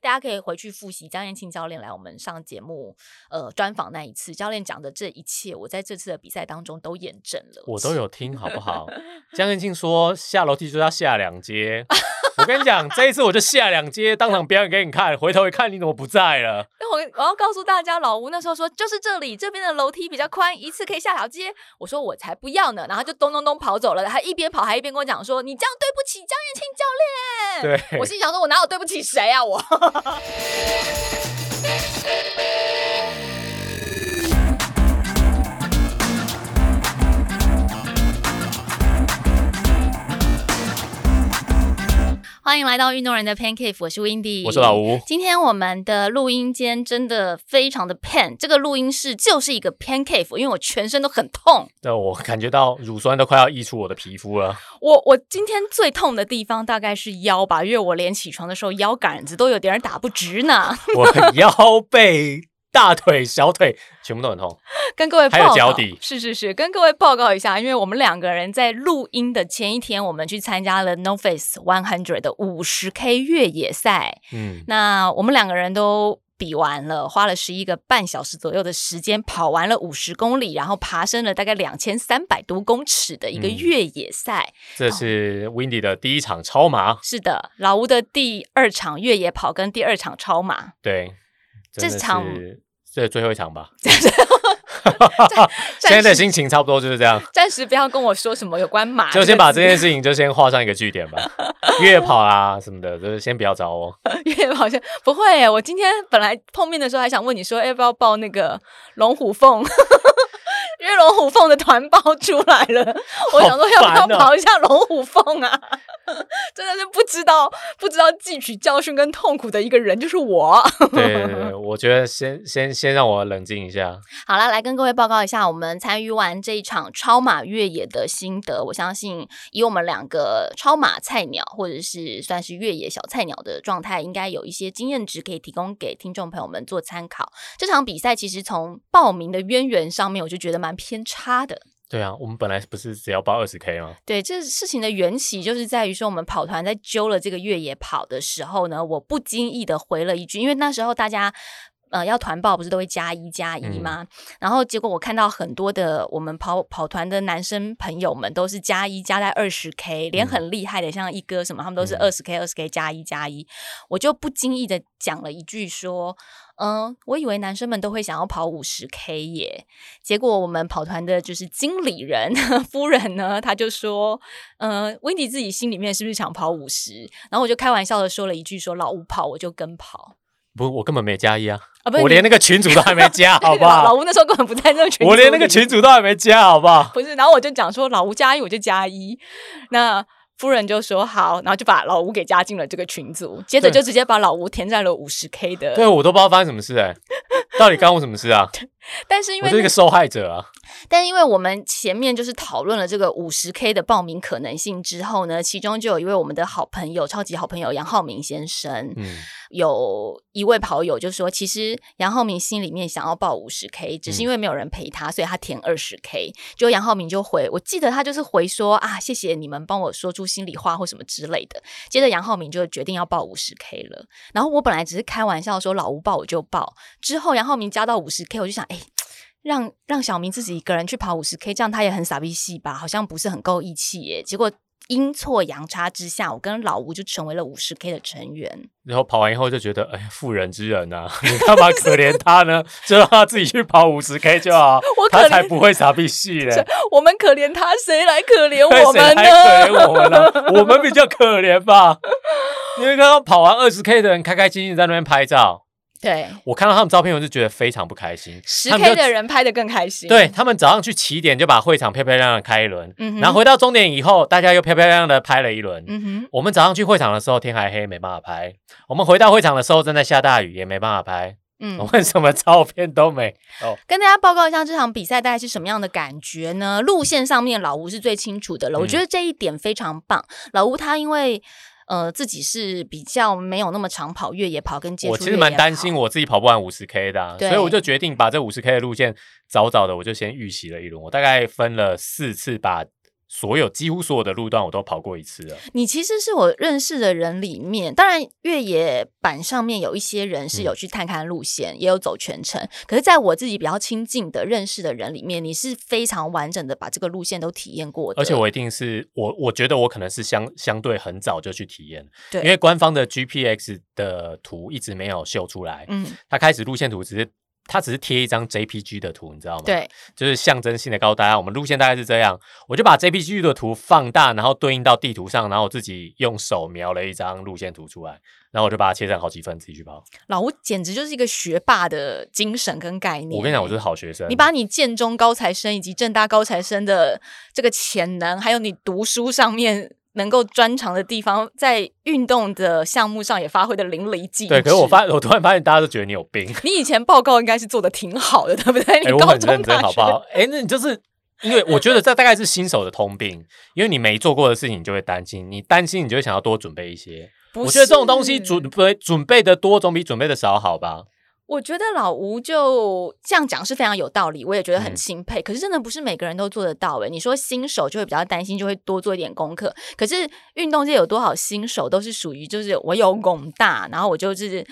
大家可以回去复习江燕庆教练来我们上节目呃专访那一次，教练讲的这一切，我在这次的比赛当中都验证了。我都有听，好不好？江燕 庆说下楼梯就要下两阶，我跟你讲，这一次我就下两阶，当场表演给你看。回头一看，你怎么不在了？那我我要告诉大家，老吴那时候说就是这里，这边的楼梯比较宽，一次可以下条街。我说我才不要呢，然后就咚咚咚跑走了。他一边跑还一边跟我讲说：“你这样对不起江燕青教练。”对我心想说：“我哪有对不起谁啊我？” 欢迎来到运动人的 Pancake，我是 Windy，我是老吴。今天我们的录音间真的非常的 pan，这个录音室就是一个 Pancake，因为我全身都很痛。那我感觉到乳酸都快要溢出我的皮肤了。我我今天最痛的地方大概是腰吧，因为我连起床的时候腰杆子都有点打不直呢。我腰背。大腿、小腿全部都很痛，跟各位还有脚底，是是是，跟各位报告一下，因为我们两个人在录音的前一天，我们去参加了 No Face One Hundred 的五十 K 越野赛。嗯，那我们两个人都比完了，花了十一个半小时左右的时间，跑完了五十公里，然后爬升了大概两千三百多公尺的一个越野赛。这是 Windy 的第一场超马，是的，老吴的第二场越野跑跟第二场超马。对。这场这最后一场吧。现在的心情差不多就是这样。暂时不要跟我说什么有关马，就先把这件事情就先画上一个句点吧。越野跑啊什么的，就是先不要找我。越野跑先不会。我今天本来碰面的时候还想问你说，要不要报那个龙虎凤？因为龙虎凤的团报出来了，我想说要不要跑一下龙虎凤啊？真的是不知道不知道汲取教训跟痛苦的一个人就是我。对对对，我觉得先先先让我冷静一下。好了，来跟各位报告一下我们参与完这一场超马越野的心得。我相信以我们两个超马菜鸟或者是算是越野小菜鸟的状态，应该有一些经验值可以提供给听众朋友们做参考。这场比赛其实从报名的渊源上面，我就觉得蛮。偏差的，对啊，我们本来不是只要报二十 K 吗？对，这事情的缘起就是在于说，我们跑团在揪了这个越野跑的时候呢，我不经意的回了一句，因为那时候大家呃要团报不是都会加一加一吗？然后结果我看到很多的我们跑跑团的男生朋友们都是加一加在二十 K，连很厉害的像一哥什么，他们都是二十 K 二十 K 加一加一，我就不经意的讲了一句说。嗯，我以为男生们都会想要跑五十 K 耶，结果我们跑团的就是经理人 夫人呢，她就说，嗯，温迪自己心里面是不是想跑五十？然后我就开玩笑的说了一句，说老吴跑我就跟跑。不，我根本没加一啊，我连那个群主都还没加，好不好？老吴那时候根本不在 那个群，我连那个群主都还没加，好不好？不是，然后我就讲说老吴加一我就加一，那。夫人就说好，然后就把老吴给加进了这个群组，接着就直接把老吴填在了五十 K 的。对，我都不知道发生什么事哎，到底干我什么事啊？但是因为我是一个受害者啊。但因为我们前面就是讨论了这个五十 K 的报名可能性之后呢，其中就有一位我们的好朋友，超级好朋友杨浩明先生，嗯，有一位跑友就说，其实杨浩明心里面想要报五十 K，只是因为没有人陪他，所以他填二十 K。就杨浩明就回，我记得他就是回说啊，谢谢你们帮我说出心里话或什么之类的。接着杨浩明就决定要报五十 K 了。然后我本来只是开玩笑说老吴报我就报，之后杨浩明加到五十 K，我就想，哎。让让小明自己一个人去跑五十 K，这样他也很傻逼戏吧？好像不是很够义气耶。结果阴错阳差之下，我跟老吴就成为了五十 K 的成员。然后跑完以后就觉得，哎，妇人之仁呐，你干嘛可怜他呢？就让他自己去跑五十 K 就好，他才不会傻逼戏嘞。我们可怜他，谁来可怜我们呢？可怜我们呢？我们比较可怜吧？因为刚刚跑完二十 K 的人开开心心在那边拍照。对我看到他们照片，我就觉得非常不开心。十 K 的人拍的更开心。对他们早上去起点就把会场漂漂亮亮开一轮，嗯然后回到终点以后，大家又漂漂亮亮的拍了一轮。嗯哼，我们早上去会场的时候天还黑，没办法拍。我们回到会场的时候正在下大雨，也没办法拍。嗯，为什么照片都没？哦，跟大家报告一下这场比赛大概是什么样的感觉呢？路线上面老吴是最清楚的了，我觉得这一点非常棒。老吴他因为。呃，自己是比较没有那么长跑越野跑跟接触。我其实蛮担心我自己跑不完五十 K 的，所以我就决定把这五十 K 的路线早早的我就先预习了一轮。我大概分了四次把所有几乎所有的路段我都跑过一次了。你其实是我认识的人里面，当然越野板上面有一些人是有去探看路线，也有走全程。可是，在我自己比较亲近的认识的人里面，你是非常完整的把这个路线都体验过的。而且我一定是我，我觉得我可能是相相对很早就去体验，对，因为官方的 GPX 的图一直没有秀出来。嗯，他开始路线图只是。它只是贴一张 JPG 的图，你知道吗？对，就是象征性的告诉大家，我们路线大概是这样。我就把 JPG 的图放大，然后对应到地图上，然后我自己用手描了一张路线图出来，然后我就把它切成好几份，自己去跑。老吴简直就是一个学霸的精神跟概念。我跟你讲，我就是好学生。你把你建中高材生以及正大高材生的这个潜能，还有你读书上面。能够专长的地方，在运动的项目上也发挥的淋漓尽致。对，可是我发，我突然发现大家都觉得你有病。你以前报告应该是做的挺好的，对不对？哎，我很认真，好不好？哎，那你就是因为我觉得这大概是新手的通病，因为你没做过的事情，你就会担心，你担心，你就会想要多准备一些。我觉得这种东西准备准备的多，总比准备的少好吧？我觉得老吴就这样讲是非常有道理，我也觉得很钦佩。可是真的不是每个人都做得到诶。你说新手就会比较担心，就会多做一点功课。可是运动界有多少新手都是属于就是我有拱大，然后我就是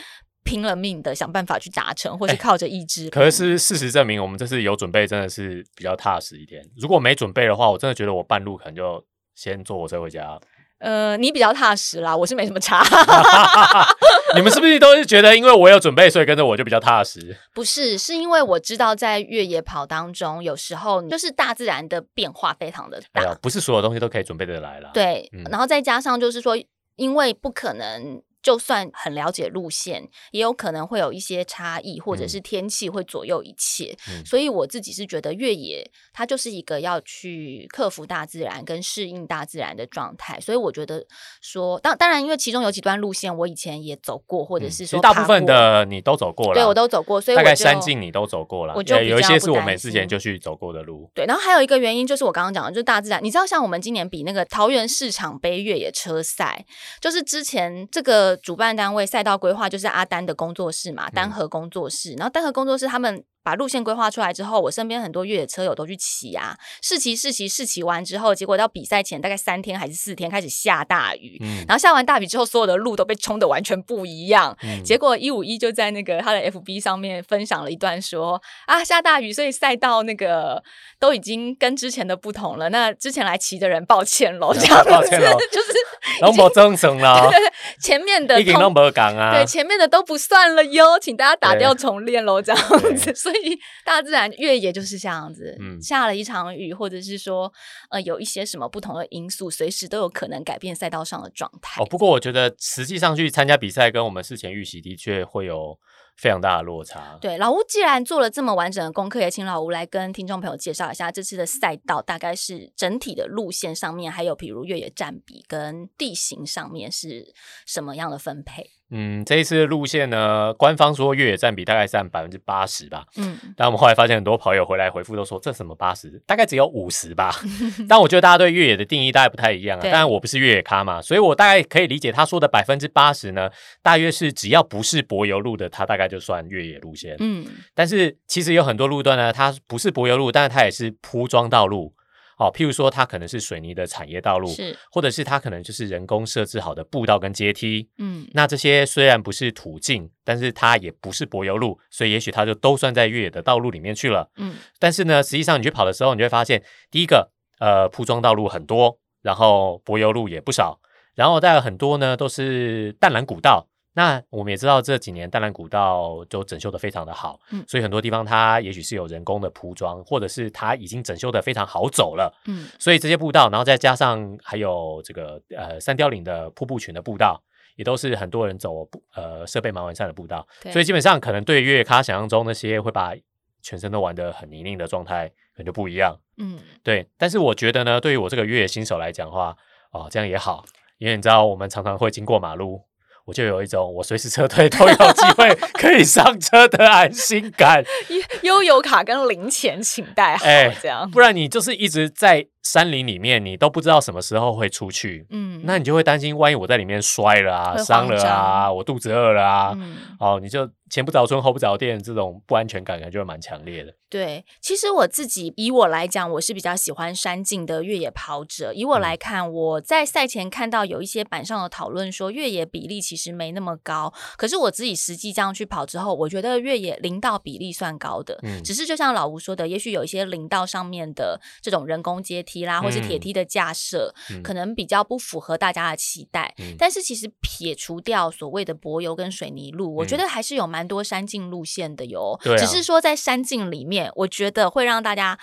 拼了命的想办法去达成，或是靠着意志。可是事实证明，我们这次有准备，真的是比较踏实一点。如果没准备的话，我真的觉得我半路可能就先坐火车回家。呃，你比较踏实啦，我是没什么差。你们是不是都是觉得，因为我有准备，所以跟着我就比较踏实？不是，是因为我知道在越野跑当中，有时候就是大自然的变化非常的大，不是所有东西都可以准备的来了。对，然后再加上就是说，因为不可能。就算很了解路线，也有可能会有一些差异，或者是天气会左右一切。所以我自己是觉得越野它就是一个要去克服大自然跟适应大自然的状态。所以我觉得说，当当然，因为其中有几段路线我以前也走过，或者是说大部分的你都走过了，对我都走过，所以大概山径你都走过了。我就有一些是我们之前就去走过的路。对，然后还有一个原因就是我刚刚讲的，就是大自然。你知道，像我们今年比那个桃园市场杯越野车赛，就是之前这个主办单位。赛道规划就是阿丹的工作室嘛，丹和工作室。然后丹和工作室他们把路线规划出来之后，我身边很多越野车友都去骑啊，试骑试骑试骑完之后，结果到比赛前大概三天还是四天开始下大雨，然后下完大雨之后，所有的路都被冲的完全不一样。结果一五一就在那个他的 FB 上面分享了一段说啊下大雨，所以赛道那个都已经跟之前的不同了。那之前来骑的人抱歉喽，这样抱歉喽，就是。都没正常了，前面的已经拢无讲啊，对，前面的都不算了哟，请大家打掉重练喽，这样子。所以大自然越野就是这样子，嗯下了一场雨，或者是说呃有一些什么不同的因素，随时都有可能改变赛道上的状态。哦，不过我觉得实际上去参加比赛，跟我们事前预习的确会有。非常大的落差。对，老吴既然做了这么完整的功课，也请老吴来跟听众朋友介绍一下这次的赛道大概是整体的路线上面，还有比如越野占比跟地形上面是什么样的分配。嗯，这一次的路线呢，官方说越野占比大概占百分之八十吧。嗯，但我们后来发现很多跑友回来回复都说这什么八十，大概只有五十吧。但我觉得大家对越野的定义大概不太一样啊。当然我不是越野咖嘛，所以我大概可以理解他说的百分之八十呢，大约是只要不是柏油路的，它大概就算越野路线。嗯，但是其实有很多路段呢，它不是柏油路，但是它也是铺装道路。哦，譬如说，它可能是水泥的产业道路，是，或者是它可能就是人工设置好的步道跟阶梯，嗯，那这些虽然不是途径，但是它也不是柏油路，所以也许它就都算在越野的道路里面去了，嗯，但是呢，实际上你去跑的时候，你就会发现，第一个，呃，铺装道路很多，然后柏油路也不少，然后再很多呢都是淡蓝古道。那我们也知道这几年淡蓝古道就整修的非常的好，嗯，所以很多地方它也许是有人工的铺装，或者是它已经整修的非常好走了，嗯，所以这些步道，然后再加上还有这个呃三貂岭的瀑布群的步道，也都是很多人走呃设备蛮完善的步道，所以基本上可能对越野咖想象中那些会把全身都玩的很泥泞的状态，可能就不一样，嗯，对，但是我觉得呢，对于我这个越野新手来讲的话，哦，这样也好，因为你知道我们常常会经过马路。我就有一种我随时撤退都有机会可以上车的安心感。悠游卡跟零钱请带好，这样，不然你就是一直在山林里面，你都不知道什么时候会出去。嗯，那你就会担心，万一我在里面摔了啊、伤了啊，我肚子饿了啊，哦，你就前不着村后不着店，这种不安全感感觉蛮强烈的。对，其实我自己以我来讲，我是比较喜欢山径的越野跑者。以我来看，我在赛前看到有一些板上的讨论说越野比例其实没那么高，可是我自己实际这样去跑之后，我觉得越野林道比例算高的。嗯，只是就像老吴说的，也许有一些林道上面的这种人工阶梯啦，或是铁梯的架设，可能比较不符合大家的期待。但是其实撇除掉所谓的柏油跟水泥路，我觉得还是有蛮多山径路线的哟。只是说在山径里面。我觉得会让大家。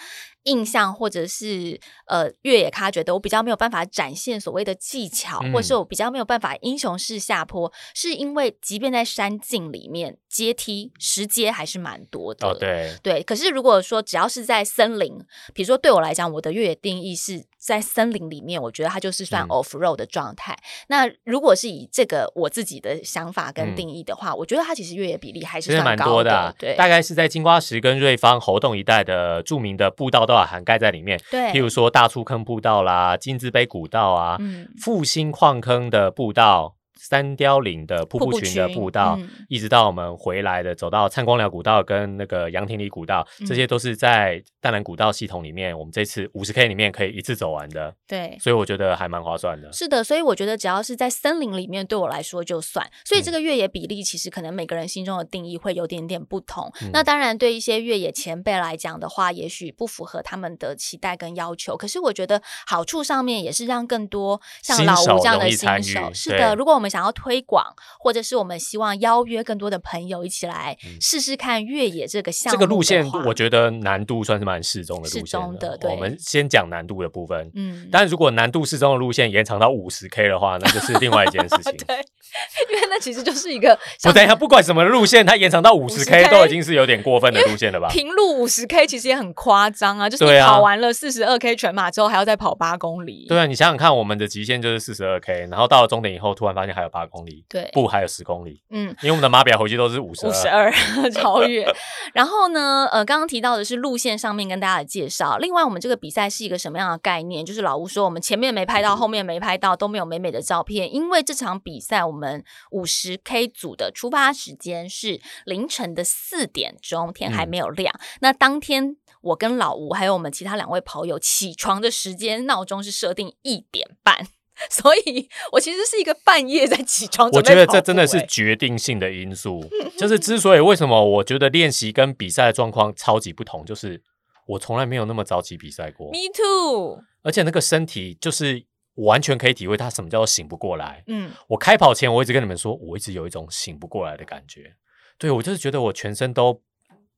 印象或者是呃越野咖觉得我比较没有办法展现所谓的技巧，或者是我比较没有办法英雄式下坡，是因为即便在山径里面阶梯石阶还是蛮多的。哦，对对。可是如果说只要是在森林，比如说对我来讲，我的越野定义是在森林里面，我觉得它就是算 off road 的状态。那如果是以这个我自己的想法跟定义的话，我觉得它其实越野比例还是蛮多的。对，大概是在金瓜石跟瑞芳猴洞一带的著名的步道都。涵盖在里面，对，譬如说大出坑步道啦、金字碑古道啊、复兴矿坑的步道。三雕岭的瀑布群的步道，一直到我们回来的走到灿光寮古道跟那个杨廷里古道，这些都是在淡蓝古道系统里面，我们这次五十 K 里面可以一次走完的。对，所以我觉得还蛮划算的。是的，所以我觉得只要是在森林里面，对我来说就算。所以这个越野比例其实可能每个人心中的定义会有点点不同。那当然，对一些越野前辈来讲的话，也许不符合他们的期待跟要求。可是我觉得好处上面也是让更多像老吴这样的新手，是的，如果我们想要推广。或者是我们希望邀约更多的朋友一起来试试看越野这个项目。这个路线我觉得难度算是蛮适中的路线的。我们先讲难度的部分。嗯，但如果难度适中的路线延长到五十 K 的话，那就是另外一件事情。对，因为那其实就是一个。我等一下，不管什么路线，它延长到五十 K 都已经是有点过分的路线了吧？平路五十 K 其实也很夸张啊，就是你跑完了四十二 K 全马之后，还要再跑八公里。对啊，你想想看，我们的极限就是四十二 K，然后到了终点以后，突然发现还有八公里。对，步还有十公里。嗯，因为我们的码表回去都是五十五十二 超越。然后呢，呃，刚刚提到的是路线上面跟大家的介绍。另外，我们这个比赛是一个什么样的概念？就是老吴说，我们前面没拍到，后面没拍到，都没有美美的照片。因为这场比赛，我们五十 K 组的出发时间是凌晨的四点钟，天还没有亮。那当天，我跟老吴还有我们其他两位跑友起床的时间闹钟是设定一点半。所以，我其实是一个半夜在起床。我觉得这真的是决定性的因素。就是之所以为什么我觉得练习跟比赛的状况超级不同，就是我从来没有那么早起比赛过。Me too。而且那个身体就是完全可以体会它什么叫做醒不过来。嗯，我开跑前我一直跟你们说，我一直有一种醒不过来的感觉。对我就是觉得我全身都。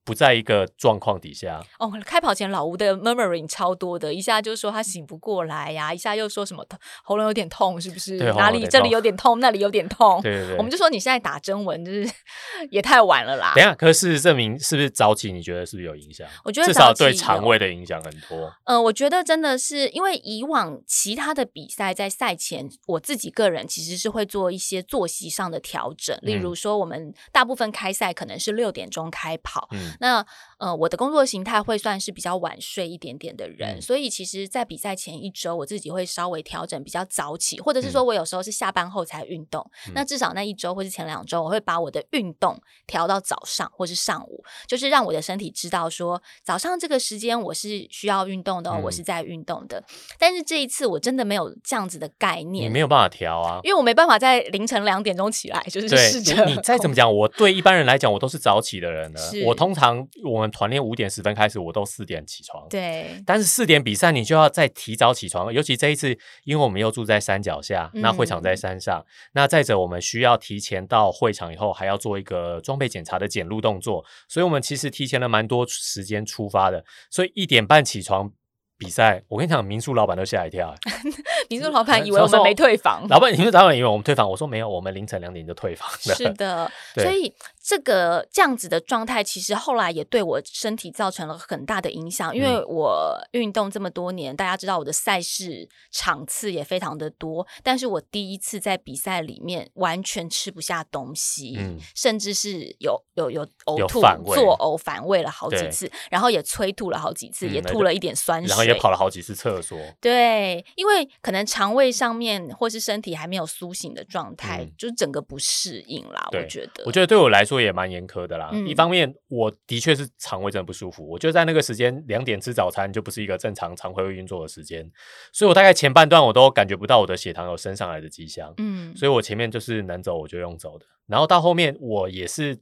不在一个状况底下哦。开跑前老吴的 murmuring 超多的，一下就说他醒不过来呀，一下又说什么喉咙有点痛，是不是？哪里这里有点痛，那里有点痛。对对对，我们就说你现在打针文就是 也太晚了啦。等下，可是事实证明，是不是早起？你觉得是不是有影响？我觉得至少对肠胃的影响很多。呃，我觉得真的是因为以往其他的比赛在赛前，我自己个人其实是会做一些作息上的调整，例如说我们大部分开赛可能是六点钟开跑，那呃。我的工作形态会算是比较晚睡一点点的人，所以其实，在比赛前一周，我自己会稍微调整比较早起，或者是说我有时候是下班后才运动。那至少那一周或是前两周，我会把我的运动调到早上或是上午，就是让我的身体知道说，早上这个时间我是需要运动的，我是在运动的。但是这一次我真的没有这样子的概念，你没有办法调啊，因为我没办法在凌晨两点钟起来，就是试着。你再怎么讲，我对一般人来讲，我都是早起的人了。我通常我们团。练五点十分开始，我都四点起床。对，但是四点比赛，你就要再提早起床。尤其这一次，因为我们又住在山脚下，那会场在山上，那再者我们需要提前到会场以后，还要做一个装备检查的检录动作，所以我们其实提前了蛮多时间出发的。所以一点半起床。比赛，我跟你讲，民宿老板都吓一跳。民宿老板以为我们没退房。老板，民宿老板以为我们退房。我说没有，我们凌晨两点就退房了。是的，所以这个这样子的状态，其实后来也对我身体造成了很大的影响。因为我运动这么多年，大家知道我的赛事场次也非常的多，但是我第一次在比赛里面完全吃不下东西，甚至是有有有呕吐、作呕、反胃了好几次，然后也催吐了好几次，也吐了一点酸水。然后也跑了好几次厕所，对，因为可能肠胃上面或是身体还没有苏醒的状态，就整个不适应啦。我觉得，我觉得对我来说说也蛮严苛的啦。一方面，我的确是肠胃真的不舒服，我就在那个时间两点吃早餐，就不是一个正常肠胃运作的时间，所以我大概前半段我都感觉不到我的血糖有升上来的迹象。嗯，所以我前面就是能走我就用走的，然后到后面我也是，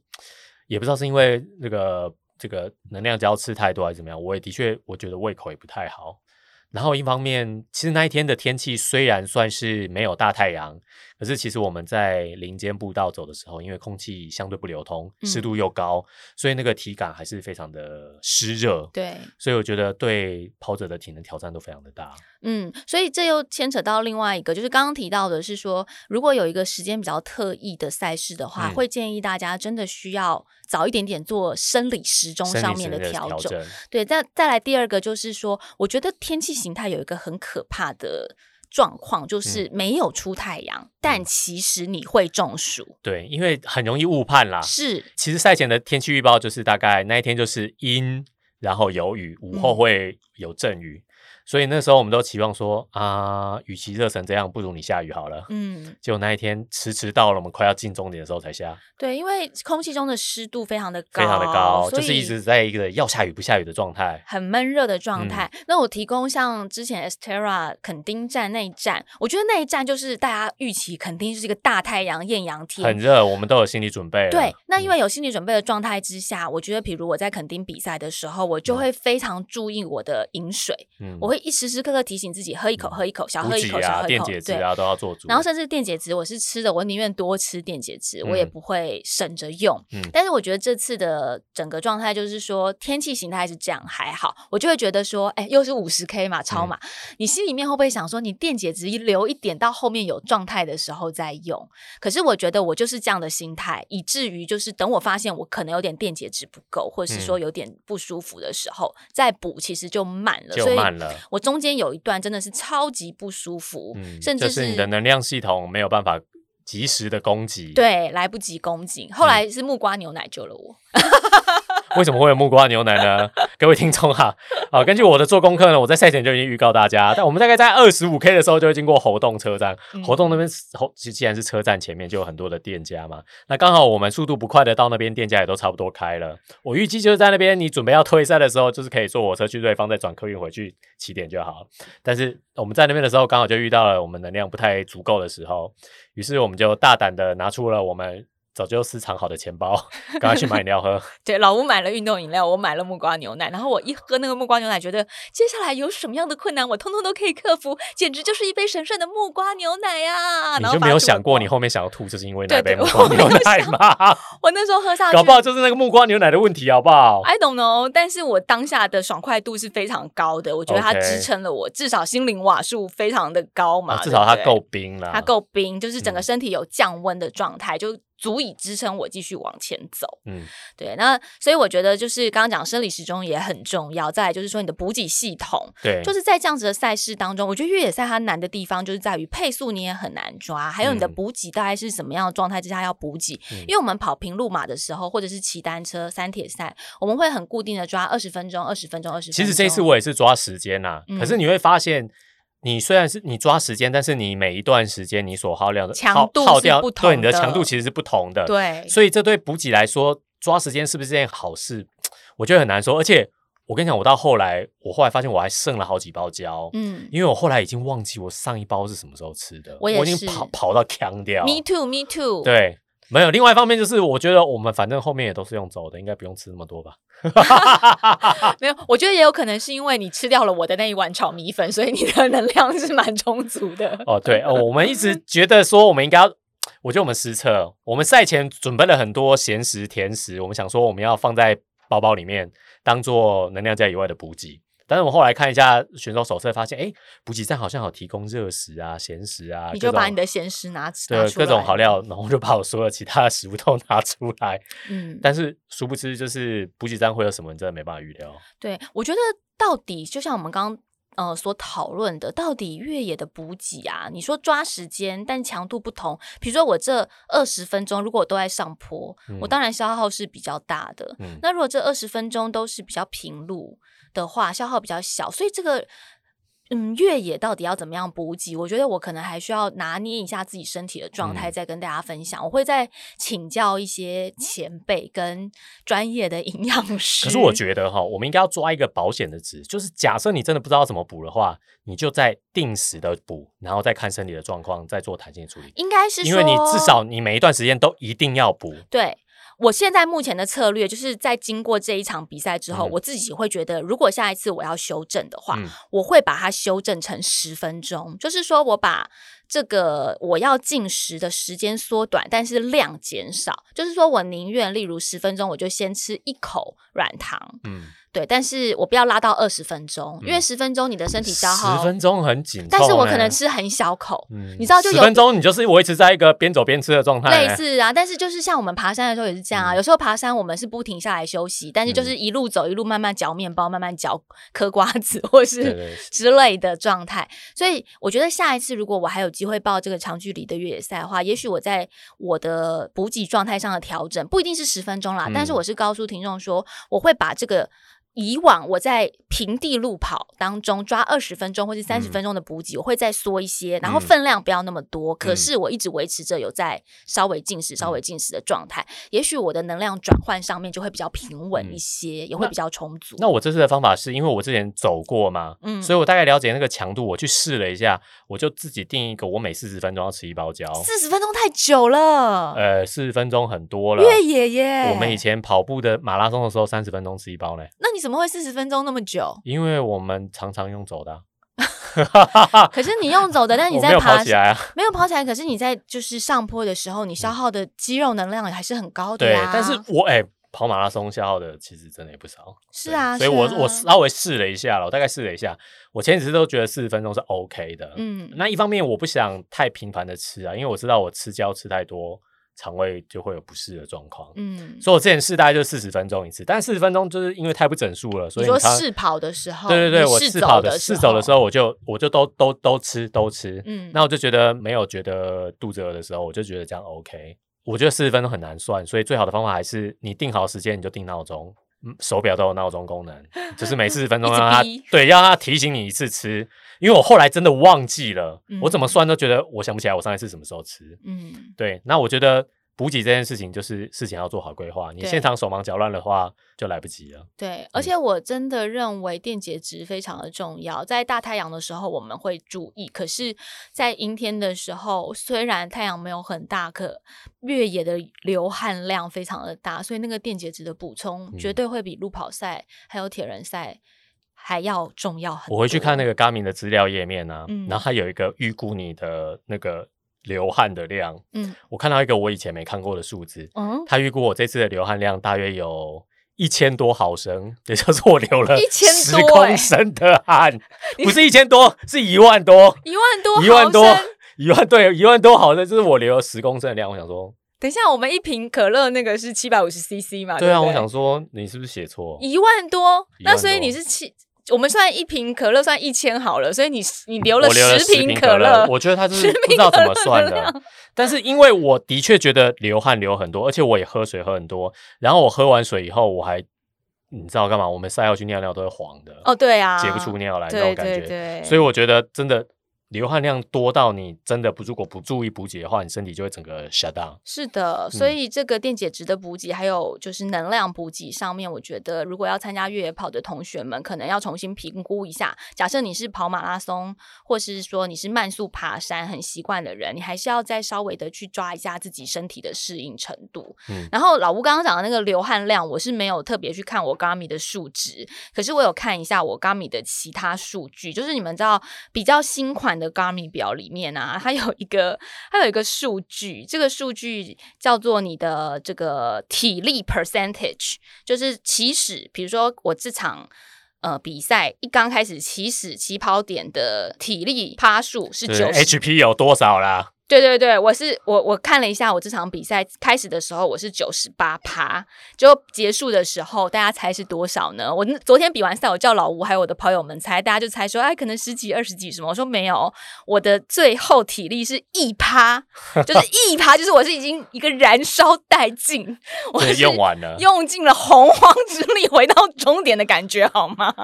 也不知道是因为那个这个能量胶吃太多还是怎么样，我也的确我觉得胃口也不太好。然后一方面，其实那一天的天气虽然算是没有大太阳，可是其实我们在林间步道走的时候，因为空气相对不流通，湿度又高，所以那个体感还是非常的湿热。对，所以我觉得对跑者的体能挑战都非常的大。嗯，所以这又牵扯到另外一个，就是刚刚提到的是说，如果有一个时间比较特异的赛事的话，会建议大家真的需要早一点点做生理时钟上面的调整。对，再再来第二个就是说，我觉得天气形态有一个很可怕的状况，就是没有出太阳，但其实你会中暑。对，因为很容易误判啦。是，其实赛前的天气预报就是大概那一天就是阴，然后有雨，午后会有阵雨。所以那时候我们都期望说啊，与其热成这样，不如你下雨好了。嗯，结果那一天迟迟到了，我们快要进终点的时候才下。对，因为空气中的湿度非常的高，非常的高，就是一直在一个要下雨不下雨的状态，很闷热的状态。那我提供像之前 Estera 垦丁站那一站，我觉得那一站就是大家预期肯定是一个大太阳艳阳天，很热，我们都有心理准备。对，那因为有心理准备的状态之下，我觉得，比如我在垦丁比赛的时候，我就会非常注意我的饮水，嗯，我会。一时时刻刻提醒自己喝一口，喝一口，小喝一口，小喝一口，对啊，都要做足。然后甚至电解质，我是吃的，我宁愿多吃电解质，我也不会省着用。但是我觉得这次的整个状态就是说，天气形态是这样还好，我就会觉得说，哎，又是五十 K 嘛，超嘛，你心里面会不会想说，你电解质一留一点到后面有状态的时候再用？可是我觉得我就是这样的心态，以至于就是等我发现我可能有点电解质不够，或者是说有点不舒服的时候再补，其实就慢了，就慢了。我中间有一段真的是超级不舒服，甚至是你的能量系统没有办法及时的供给，对，来不及供给。后来是木瓜牛奶救了我。为什么会有木瓜牛奶呢？各位听众哈，啊，根据我的做功课呢，我在赛前就已经预告大家，但我们大概在二十五 K 的时候就会经过活动车站，活动那边后，既然是车站前面就有很多的店家嘛，那刚好我们速度不快的到那边，店家也都差不多开了。我预计就是在那边，你准备要退赛的时候，就是可以坐火车去对方，再转客运回去起点就好。但是我们在那边的时候，刚好就遇到了我们能量不太足够的时候，于是我们就大胆的拿出了我们。早就私藏好的钱包，赶快去买饮料喝。对，老吴买了运动饮料，我买了木瓜牛奶。然后我一喝那个木瓜牛奶，觉得接下来有什么样的困难，我通通都可以克服，简直就是一杯神圣的木瓜牛奶呀！你就没有想过，你后面想要吐，就是因为那杯木瓜牛奶吗？我那时候喝下去，搞不好就是那个木瓜牛奶的问题，好不好？I don't know，但是我当下的爽快度是非常高的，我觉得它支撑了我，至少心灵瓦数非常的高嘛。至少它够冰了，它够冰，就是整个身体有降温的状态，就。足以支撑我继续往前走。嗯，对，那所以我觉得就是刚刚讲生理时钟也很重要。再来就是说你的补给系统，对，就是在这样子的赛事当中，我觉得越野赛它难的地方就是在于配速你也很难抓，还有你的补给大概是什么样的状态之下要补给。因为我们跑平路马的时候，或者是骑单车、三铁赛，我们会很固定的抓二十分钟、二十分钟、二十。其实这次我也是抓时间呐，可是你会发现。你虽然是你抓时间，但是你每一段时间你所耗量的强度耗掉，对你的强度其实是不同的。对，所以这对补给来说，抓时间是不是件好事？我觉得很难说。而且我跟你讲，我到后来，我后来发现我还剩了好几包胶，嗯，因为我后来已经忘记我上一包是什么时候吃的，我已经跑跑到腔掉。Me too, me too。对。没有，另外一方面就是，我觉得我们反正后面也都是用走的，应该不用吃那么多吧。没有，我觉得也有可能是因为你吃掉了我的那一碗炒米粉，所以你的能量是蛮充足的。哦，对，哦，我们一直 觉得说我们应该要，我觉得我们失策，我们赛前准备了很多咸食、甜食，我们想说我们要放在包包里面当做能量价以外的补给。但是我后来看一下选手手册，发现哎，补给站好像有提供热食啊、咸食啊，你就把你的咸食拿对各种好料，然后就把我所有其他的食物都拿出来。嗯，但是殊不知就是补给站会有什么，你真的没办法预料。对，我觉得到底就像我们刚呃所讨论的，到底越野的补给啊，你说抓时间，但强度不同。比如说我这二十分钟如果我都在上坡，我当然消耗是比较大的。嗯，那如果这二十分钟都是比较平路。的话消耗比较小，所以这个嗯，越野到底要怎么样补给？我觉得我可能还需要拿捏一下自己身体的状态，再跟大家分享。我会再请教一些前辈跟专业的营养师。可是我觉得哈，我们应该要抓一个保险的值，就是假设你真的不知道怎么补的话，你就在定时的补，然后再看身体的状况，再做弹性处理。应该是因为你至少你每一段时间都一定要补。对。我现在目前的策略，就是在经过这一场比赛之后，我自己会觉得，如果下一次我要修正的话，我会把它修正成十分钟，就是说我把这个我要进食的时间缩短，但是量减少，就是说我宁愿例如十分钟，我就先吃一口软糖。嗯。对，但是我不要拉到二十分钟，因为十分钟你的身体消耗十分钟很紧，但是我可能吃很小口，你知道就十分钟你就是维持在一个边走边吃的状态，类似啊。但是就是像我们爬山的时候也是这样啊，有时候爬山我们是不停下来休息，但是就是一路走一路慢慢嚼面包，慢慢嚼嗑瓜子或是之类的状态。所以我觉得下一次如果我还有机会报这个长距离的越野赛的话，也许我在我的补给状态上的调整不一定是十分钟啦，但是我是告诉听众说，我会把这个。以往我在平地路跑当中抓二十分钟或者三十分钟的补给，我会再缩一些，然后分量不要那么多。可是我一直维持着有在稍微进食、稍微进食的状态，也许我的能量转换上面就会比较平稳一些，也会比较充足。那我这次的方法是因为我之前走过嘛，嗯，所以我大概了解那个强度，我去试了一下，我就自己定一个，我每四十分钟要吃一包胶。四十分钟太久了，呃，四十分钟很多了。越野耶，我们以前跑步的马拉松的时候，三十分钟吃一包嘞。那你怎么会四十分钟那么久？因为我们常常用走的。可是你用走的，但是你在爬起来啊，没有跑起来。可是你在就是上坡的时候，你消耗的肌肉能量还是很高的呀。对，但是我哎，跑马拉松消耗的其实真的也不少。是啊，所以我我稍微试了一下了，我大概试了一下，我前几次都觉得四十分钟是 OK 的。嗯，那一方面我不想太频繁的吃啊，因为我知道我吃胶吃太多。肠胃就会有不适的状况，嗯，所以我之前试大概就四十分钟一次，但四十分钟就是因为太不整数了，所以说试跑的时候，对对对，我试跑的试走的时候，我就我就都都都吃都吃，嗯，那我就觉得没有觉得肚子饿的时候，我就觉得这样 OK。我觉得四十分钟很难算，所以最好的方法还是你定好时间你就定闹钟，手表都有闹钟功能，就是每四十分钟 让它对，让它提醒你一次吃。因为我后来真的忘记了，我怎么算都觉得我想不起来我上一次什么时候吃，嗯，对，那我觉得。补给这件事情，就是事情要做好规划。你现场手忙脚乱的话，就来不及了。对，而且我真的认为电解质非常的重要。在大太阳的时候，我们会注意；可是，在阴天的时候，虽然太阳没有很大，可越野的流汗量非常的大，所以那个电解质的补充绝对会比路跑赛还有铁人赛还要重要很多。我回去看那个 Garmin 的资料页面啊，然后它有一个预估你的那个。流汗的量，嗯，我看到一个我以前没看过的数字，嗯，他预估我这次的流汗量大约有一千多毫升，也就是我流了一千十公升的汗，不是一千多，是一万多，一万多，一万多，一万对，一万多毫升，就是我流了十公升的量。我想说，等一下，我们一瓶可乐那个是七百五十 CC 嘛？对啊，我想说，你是不是写错？一万多，那所以你是七。我们算一瓶可乐算一千好了，所以你你留了十瓶可乐，我觉得他是 不知道怎么算的。但是因为我的确觉得流汗流很多，而且我也喝水喝很多，然后我喝完水以后，我还你知道干嘛？我们赛后去尿尿都会黄的哦，对啊，解不出尿来那种感觉，所以我觉得真的。流汗量多到你真的不如果不注意补给的话，你身体就会整个 shut down。是的，所以这个电解质的补给，还有就是能量补给上面，我觉得如果要参加越野跑的同学们，可能要重新评估一下。假设你是跑马拉松，或是说你是慢速爬山很习惯的人，你还是要再稍微的去抓一下自己身体的适应程度。嗯，然后老吴刚刚讲的那个流汗量，我是没有特别去看我 Gami 的数值，可是我有看一下我 Gami 的其他数据，就是你们知道比较新款。的 Garmin 表里面啊，它有一个，它有一个数据，这个数据叫做你的这个体力 percentage，就是起始，比如说我这场呃比赛一刚开始起始起跑点的体力趴数是九，HP 有多少啦？对对对，我是我我看了一下，我这场比赛开始的时候我是九十八趴，就结束的时候大家猜是多少呢？我昨天比完赛，我叫老吴还有我的朋友们猜，大家就猜说，哎，可能十几、二十几什么？我说没有，我的最后体力是一趴，就是 一趴，就是我是已经一个燃烧殆尽，我用完了，用尽了洪荒之力回到终点的感觉，好吗？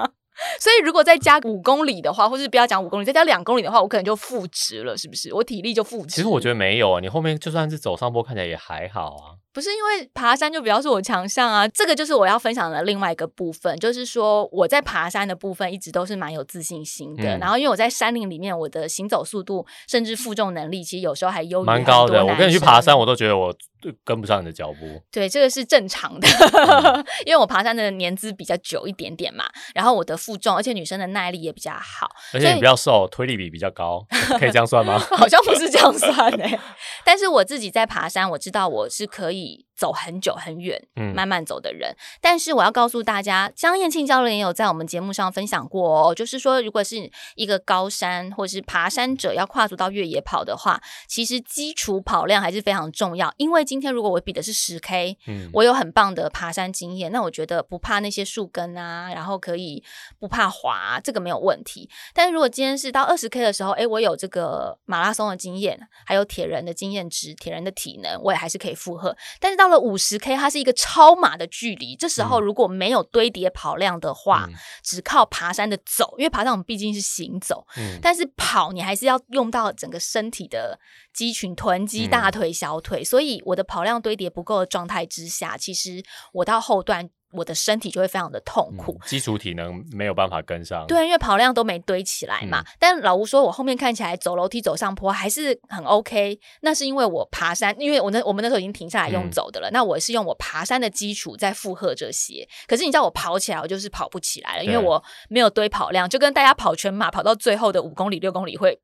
所以如果再加五公里的话，或是不要讲五公里，再加两公里的话，我可能就负值了，是不是？我体力就负值。其实我觉得没有啊，你后面就算是走上坡，看起来也还好啊。不是因为爬山就比较是我强项啊，这个就是我要分享的另外一个部分，就是说我在爬山的部分一直都是蛮有自信心的。然后因为我在山林里面，我的行走速度甚至负重能力，其实有时候还优于蛮高的。我跟你去爬山，我都觉得我跟不上你的脚步。对，这个是正常的，因为我爬山的年资比较久一点点嘛。然后我的负重，而且女生的耐力也比较好，而且你比较瘦，推力比比较高，可以这样算吗？好像不是这样算诶。但是我自己在爬山，我知道我是可以。己走很久很远，嗯，慢慢走的人。但是我要告诉大家，江燕庆教练也有在我们节目上分享过哦，就是说，如果是一个高山或者是爬山者要跨足到越野跑的话，其实基础跑量还是非常重要。因为今天如果我比的是十 K，嗯，我有很棒的爬山经验，那我觉得不怕那些树根啊，然后可以不怕滑，这个没有问题。但是如果今天是到二十 K 的时候，哎，我有这个马拉松的经验，还有铁人的经验值、铁人的体能，我也还是可以负荷。但是到了五十 K，它是一个超马的距离。这时候如果没有堆叠跑量的话，只靠爬山的走，因为爬山我们毕竟是行走，但是跑你还是要用到整个身体的肌群、臀肌、大腿、小腿，所以我的跑量堆叠不够的状态之下，其实我到后段。我的身体就会非常的痛苦，基础体能没有办法跟上。对，因为跑量都没堆起来嘛。但老吴说，我后面看起来走楼梯走上坡还是很 OK。那是因为我爬山，因为我那我们那时候已经停下来用走的了。那我是用我爬山的基础在负荷这些。可是你叫我跑起来，我就是跑不起来了，因为我没有堆跑量，就跟大家跑全马跑到最后的五公里、六公里会。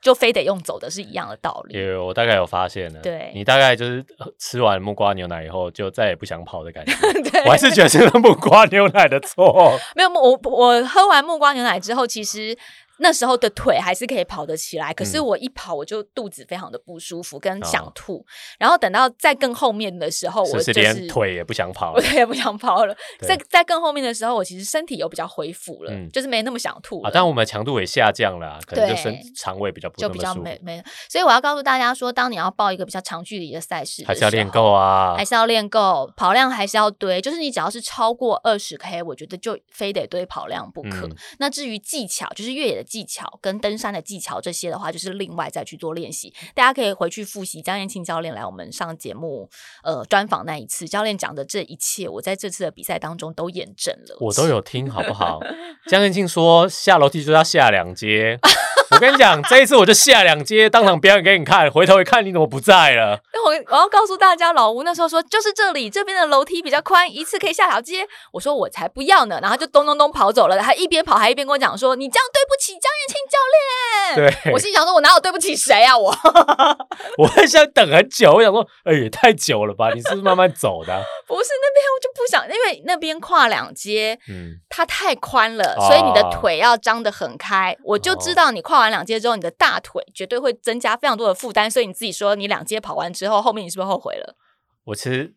就非得用走的是一样的道理。有，我大概有发现了。对，你大概就是吃完木瓜牛奶以后，就再也不想跑的感觉。我还是觉得是木瓜牛奶的错。没有，我我喝完木瓜牛奶之后，其实。那时候的腿还是可以跑得起来，可是我一跑我就肚子非常的不舒服，跟想吐。然后等到再更后面的时候，我是连腿也不想跑了，我也不想跑了。在在更后面的时候，我其实身体又比较恢复了，就是没那么想吐。啊，但我们强度也下降了，可能就身肠胃比较不就比较没没。所以我要告诉大家说，当你要报一个比较长距离的赛事，还是要练够啊，还是要练够，跑量还是要堆。就是你只要是超过二十 K，我觉得就非得堆跑量不可。那至于技巧，就是越野的技巧跟登山的技巧这些的话，就是另外再去做练习。大家可以回去复习江燕庆教练来我们上节目呃专访那一次，教练讲的这一切，我在这次的比赛当中都验证了。我都有听，好不好？江燕庆说下楼梯就要下两阶。我跟你讲，这一次我就下两阶，当场表演给你看。回头一看，你怎么不在了？我我要告诉大家，老吴那时候说就是这里，这边的楼梯比较宽，一次可以下条街。我说我才不要呢，然后就咚咚咚跑走了。他一边跑还一边跟我讲说：“你这样对不起江燕庆教练。”对，我心想说：“我哪有对不起谁啊？我 我很想等很久，我想说，哎，也太久了吧？你是不是慢慢走的？不是那边我就不想，因为那边跨两阶，嗯，它太宽了，所以你的腿要张得很开。我就知道你跨。完两阶之后，你的大腿绝对会增加非常多的负担，所以你自己说，你两阶跑完之后，后面你是不是后悔了？我其实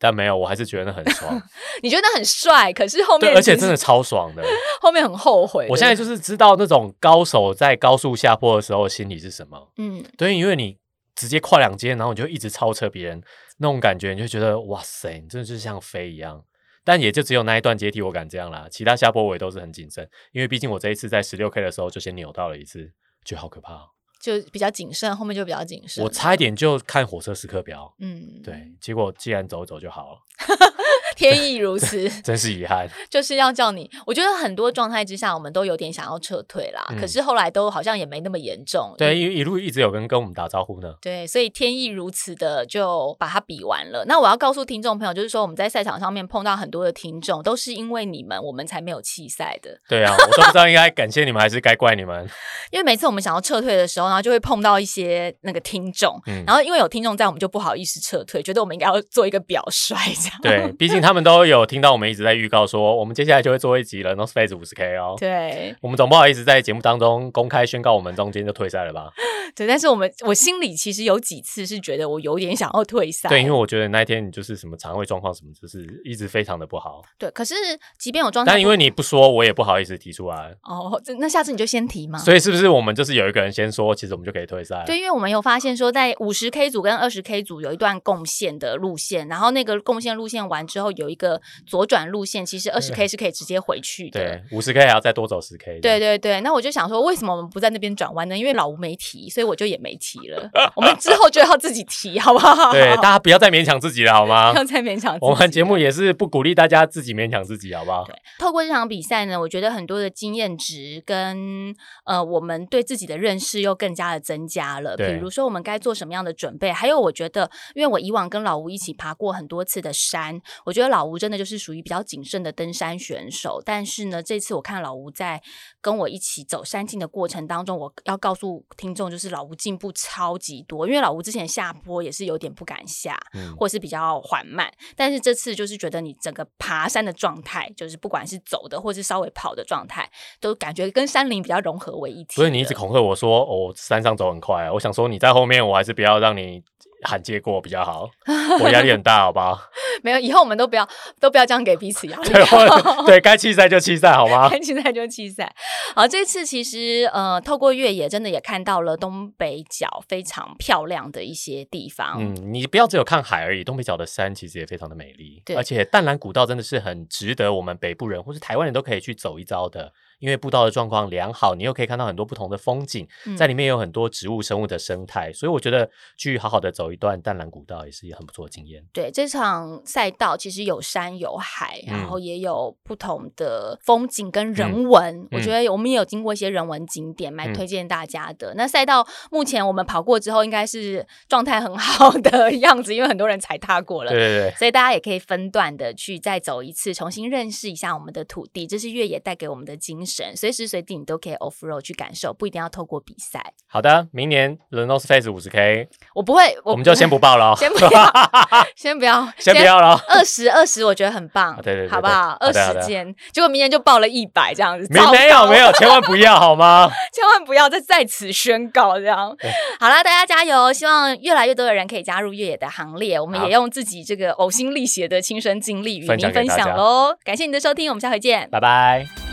但没有，我还是觉得很爽。你觉得很帅，可是后面而且真的超爽的，后面很后悔。我现在就是知道那种高手在高速下坡的时候心里是什么。嗯，对，因为你直接跨两阶，然后你就一直超车别人，那种感觉你就觉得哇塞，你真的就是像飞一样。但也就只有那一段阶梯我敢这样啦，其他下坡我也都是很谨慎，因为毕竟我这一次在十六 K 的时候就先扭到了一次，觉得好可怕，就比较谨慎，后面就比较谨慎。我差一点就看火车时刻表，嗯，对，结果既然走走就好了。天意如此，真是遗憾。就是要叫你，我觉得很多状态之下，我们都有点想要撤退啦。可是后来都好像也没那么严重。对，一一路一直有人跟我们打招呼呢。对，所以天意如此的就把它比完了。那我要告诉听众朋友，就是说我们在赛场上面碰到很多的听众，都是因为你们，我们才没有弃赛的。对啊，我都不知道应该感谢你们还是该怪你们。因为每次我们想要撤退的时候，然后就会碰到一些那个听众，嗯然后因为有听众在，我们就不好意思撤退，觉得我们应该要做一个表率这样。对，毕竟他们都有听到我们一直在预告说，我们接下来就会做一集了，No Space 五十 K 哦。对，我们总不好意思在节目当中公开宣告我们中间就退赛了吧？对，但是我们我心里其实有几次是觉得我有点想要退赛。对，因为我觉得那一天你就是什么肠胃状况什么，就是一直非常的不好。对，可是即便有状态，但因为你不说，我也不好意思提出来。哦，那下次你就先提嘛。所以是不是我们就是有一个人先说，其实我们就可以退赛？对，因为我们有发现说，在五十 K 组跟二十 K 组有一段贡献的路线，然后那个贡献路线完之后。有一个左转路线，其实二十 K 是可以直接回去的。对，五十 K 还要再多走十 K。对对对，那我就想说，为什么我们不在那边转弯呢？因为老吴没提，所以我就也没提了。我们之后就要自己提，好不好？对，大家不要再勉强自己了，好吗？不要再勉强。我们节目也是不鼓励大家自己勉强自己，好不好？对，透过这场比赛呢，我觉得很多的经验值跟呃，我们对自己的认识又更加的增加了。比如说，我们该做什么样的准备？还有，我觉得，因为我以往跟老吴一起爬过很多次的山，我觉得老吴真的就是属于比较谨慎的登山选手。但是呢，这次我看老吴在跟我一起走山径的过程当中，我要告诉听众，就是老吴进步超级多。因为老吴之前下坡也是有点不敢下，嗯或者是比较缓慢。但是这次就是觉得你整个爬山的状态，就是不管是走的或是稍微跑的状态，都感觉跟山林比较融合为一体。所以你一直恐吓我说，哦，山上走很快啊！我想说你在后面，我还是不要让你。喊接过比较好，我压力很大，好不好？没有，以后我们都不要，都不要这样给彼此压力。对，该弃赛就弃赛，好吗？该弃赛就弃赛。好，这次其实呃，透过越野，真的也看到了东北角非常漂亮的一些地方。嗯，你不要只有看海而已，东北角的山其实也非常的美丽。对，而且淡蓝古道真的是很值得我们北部人或是台湾人都可以去走一遭的。因为步道的状况良好，你又可以看到很多不同的风景，在里面有很多植物生物的生态，所以我觉得去好好的走一段淡蓝古道也是很不错的经验。对，这场赛道其实有山有海，然后也有不同的风景跟人文。我觉得我们也有经过一些人文景点，蛮推荐大家的。那赛道目前我们跑过之后，应该是状态很好的 样子，因为很多人踩踏过了。对对对，所以大家也可以分段的去再走一次，重新认识一下我们的土地。这是越野带给我们的精神。随时随地你都可以 off road 去感受，不一定要透过比赛。好的，明年 North Face 五十 K，我不会，我们就先不报了，先不要，先不要，先不要了。二 十二十，我觉得很棒，对对，好不好？二十件，结果明年就报了一百这样子，没没有没有，千万不要好吗？千万不要再在此宣告这样。好了，大家加油！希望越来越多的人可以加入越野的行列。我们也用自己这个呕心沥血的亲身经历与您分享喽。感谢您的收听，我们下回见，拜拜。